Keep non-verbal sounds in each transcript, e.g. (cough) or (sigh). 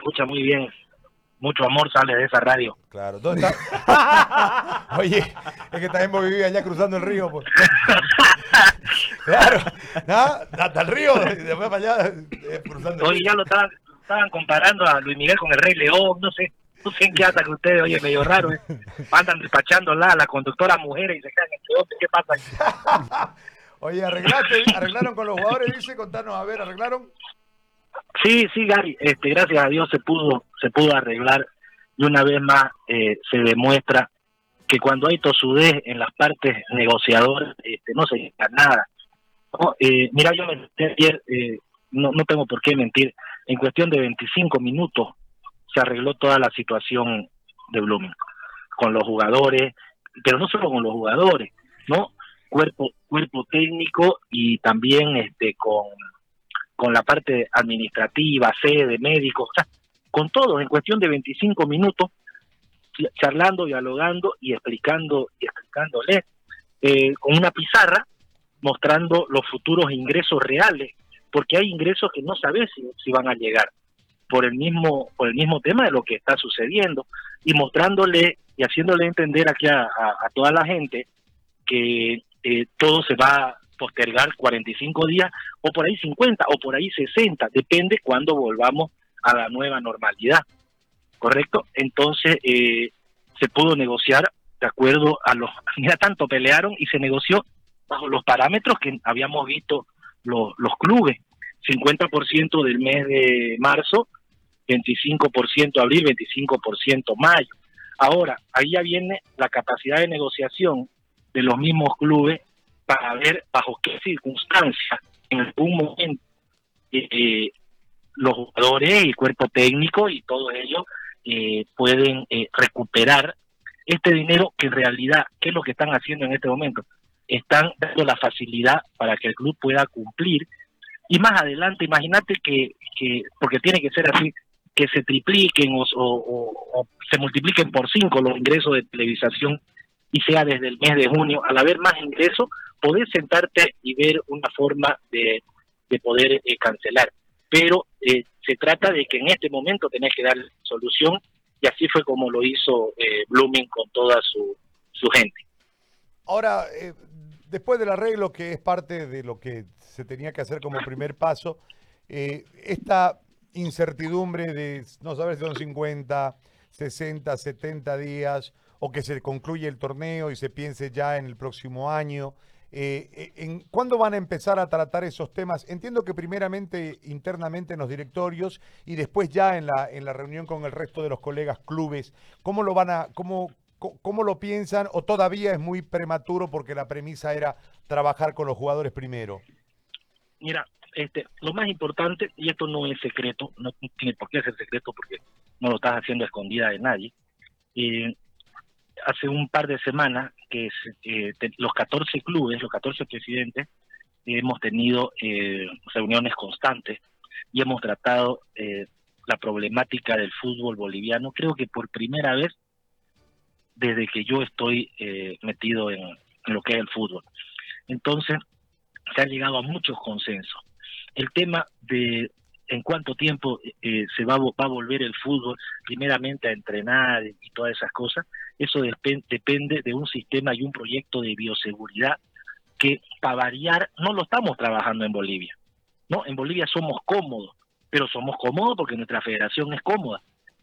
escucha muy bien. Mucho amor sale de esa radio. Claro, ¿dónde está? (laughs) Oye, es que también vos vivías allá cruzando el río. Pues. (laughs) claro, hasta el río, después para allá, eh, cruzando el Oye, ya lo estaban, estaban comparando a Luis Miguel con el Rey León, no sé. No sé en qué ata que ustedes, oye, medio raro, ¿eh? Andan despachando la, la conductora mujeres y se quedan entre hombres. ¿Qué pasa? (laughs) oye, arreglaste, arreglaron con los jugadores, dice, contanos, a ver, ¿arreglaron? Sí, sí, Gary, este, gracias a Dios se pudo, se pudo arreglar y una vez más eh, se demuestra que cuando hay tosudez en las partes negociadoras este, no se llega nada. Eh, mira, yo me ayer, eh, no, no tengo por qué mentir, en cuestión de 25 minutos se arregló toda la situación de Blooming con los jugadores, pero no solo con los jugadores, ¿no? Cuerpo cuerpo técnico y también este con con la parte administrativa, sede, médicos, con todo, en cuestión de 25 minutos, charlando, dialogando y explicando y explicándole eh, con una pizarra mostrando los futuros ingresos reales, porque hay ingresos que no sabes si, van a llegar por el mismo por el mismo tema de lo que está sucediendo y mostrándole y haciéndole entender aquí a, toda la gente que eh, todo se va postergar 45 días o por ahí 50 o por ahí 60, depende cuando volvamos a la nueva normalidad, ¿correcto? Entonces eh, se pudo negociar de acuerdo a los, (laughs) mira, tanto pelearon y se negoció bajo los parámetros que habíamos visto los, los clubes, 50% del mes de marzo, 25% abril, 25% mayo. Ahora, ahí ya viene la capacidad de negociación de los mismos clubes para ver bajo qué circunstancias en algún momento eh, los jugadores, el cuerpo técnico y todo ello eh, pueden eh, recuperar este dinero que en realidad, ¿qué es lo que están haciendo en este momento? Están dando la facilidad para que el club pueda cumplir y más adelante, imagínate que, que porque tiene que ser así, que se tripliquen o, o, se multipliquen por cinco los ingresos de televisación y sea desde el mes de junio, al haber más ingresos, poder sentarte y ver una forma de, poder eh, cancelar. Pero eh, se trata de que en este momento tenés que dar solución y así fue como lo hizo eh, Blooming con toda su, su gente. Ahora, después del arreglo, que es parte de lo que se tenía que hacer como primer paso, esta incertidumbre de no saber si son 50, 60, 70 días o que se concluye el torneo y se piense ya en el próximo año. Eh, eh, en, ¿Cuándo van a empezar a tratar esos temas? Entiendo que primeramente internamente en los directorios y después ya en la, en la reunión con el resto de los colegas clubes. ¿Cómo lo van a, cómo, cómo lo piensan o todavía es muy prematuro porque la premisa era trabajar con los jugadores primero? Mira, este, lo más importante, y esto no es secreto, no tiene por qué ser secreto porque no lo estás haciendo escondida de nadie, eh, hace un par de semanas que los 14 clubes, los 14 presidentes, hemos tenido eh, reuniones constantes y hemos tratado eh, la problemática del fútbol boliviano, creo que por primera vez desde que yo estoy eh, metido en, lo que es el fútbol. Entonces, se ha llegado a muchos consensos. El tema de en cuánto tiempo eh, se va, a volver el fútbol primeramente a entrenar y todas esas cosas, eso depende de un sistema y un proyecto de bioseguridad que para variar no lo estamos trabajando en Bolivia. No, en Bolivia somos cómodos, pero somos cómodos porque nuestra federación es cómoda.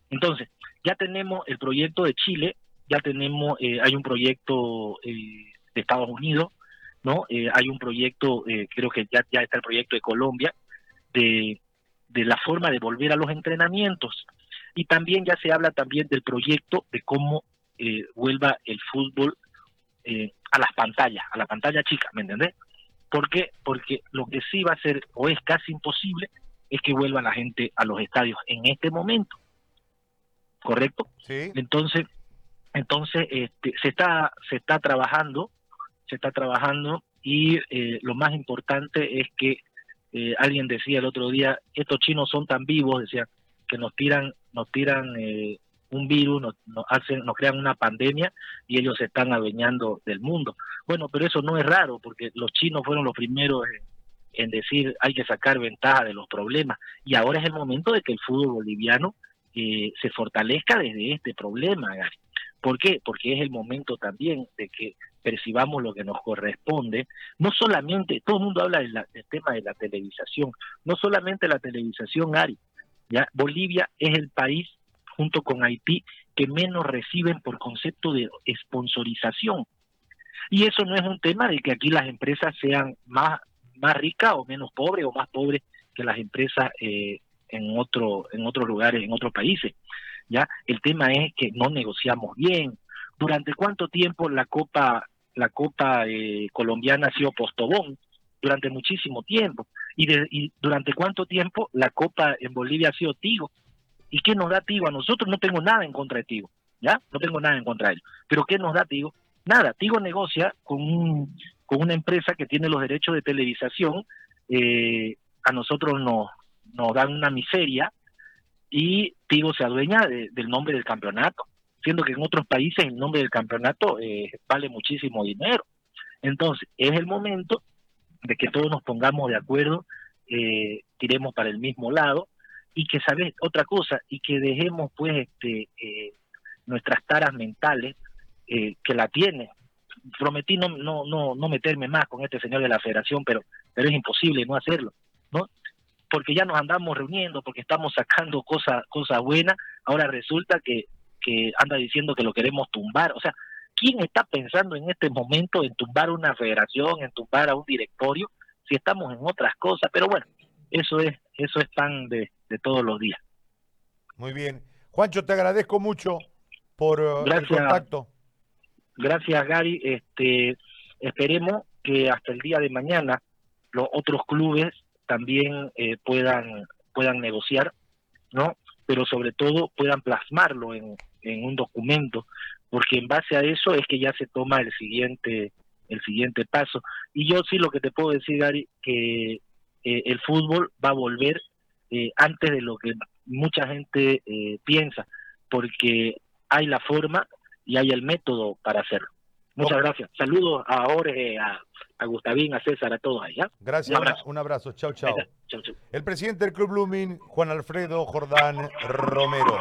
Entonces, ya tenemos el proyecto de Chile, ya tenemos, eh, hay un proyecto eh, de Estados Unidos, ¿no? hay un proyecto, creo que ya, ya está el proyecto de Colombia, de de la forma de volver a los entrenamientos. Y también ya se habla también del proyecto de cómo eh, vuelva el fútbol eh, a las pantallas, a la pantalla chica, ¿me entendés? ¿Por qué? Porque lo que sí va a ser, o es casi imposible, es que vuelva la gente a los estadios en este momento. ¿Correcto? Sí. Entonces, entonces este, se está se está trabajando, se está trabajando y eh, lo más importante es que eh, alguien decía el otro día, estos chinos son tan vivos, decía, que nos tiran, nos tiran eh, un virus, nos, hacen, nos crean una pandemia y ellos se están adueñando del mundo. Bueno, pero eso no es raro, porque los chinos fueron los primeros en, decir hay que sacar ventaja de los problemas. Y ahora es el momento de que el fútbol boliviano eh, se fortalezca desde este problema. ¿Por qué? Porque es el momento también de que percibamos lo que nos corresponde. No solamente, todo el mundo habla del tema de la televisación, no solamente la televisación, Ari. ¿ya? Bolivia es el país, junto con Haití, que menos reciben por concepto de sponsorización. Y eso no es un tema de que aquí las empresas sean más, más ricas o menos pobres o más pobres que las empresas eh, en otro en otros lugares, en otros países. ¿ya? El tema es que no negociamos bien. ¿Durante cuánto tiempo la Copa la Copa eh, colombiana ha sido postobón? Durante muchísimo tiempo. ¿Y, ¿Y durante cuánto tiempo la Copa en Bolivia ha sido Tigo? ¿Y qué nos da Tigo a nosotros? No tengo nada en contra de Tigo, ¿ya? No tengo nada en contra de ellos. Pero ¿qué nos da Tigo? Nada, Tigo negocia con, un, con una empresa que tiene los derechos de televisación, eh, a nosotros nos, nos dan una miseria y Tigo se adueña del nombre del campeonato, siendo que en otros países el nombre del campeonato eh, vale muchísimo dinero. Entonces, es el momento de que todos nos pongamos de acuerdo, eh, tiremos para el mismo lado y que, ¿sabes? Otra cosa, y que dejemos pues este eh, nuestras taras mentales eh, que la tiene. Prometí no, no, no, no meterme más con este señor de la federación, pero, pero es imposible no hacerlo, ¿no? porque ya nos andamos reuniendo, porque estamos sacando cosas cosas buenas, ahora resulta que, que anda diciendo que lo queremos tumbar. O sea, ¿quién está pensando en este momento en tumbar una federación, en tumbar a un directorio, si estamos en otras cosas? Pero bueno, eso es, eso es pan de, de todos los días. Muy bien. Juancho, te agradezco mucho por uh, el contacto. Gracias, Gary. Este, esperemos que hasta el día de mañana los otros clubes también eh, puedan, puedan negociar, ¿no? Pero sobre todo puedan plasmarlo en, en un documento, porque en base a eso es que ya se toma el siguiente el siguiente paso. Y yo sí lo que te puedo decir, Gary, que eh, el fútbol va a volver eh, antes de lo que mucha gente piensa, porque hay la forma y hay el método para hacerlo. Muchas gracias. Saludos a Jorge, a, a Gustavín, a César, a todos allá. Gracias, un abrazo. Chao, chao. El presidente del Club Blooming, Juan Alfredo Jordán Romero.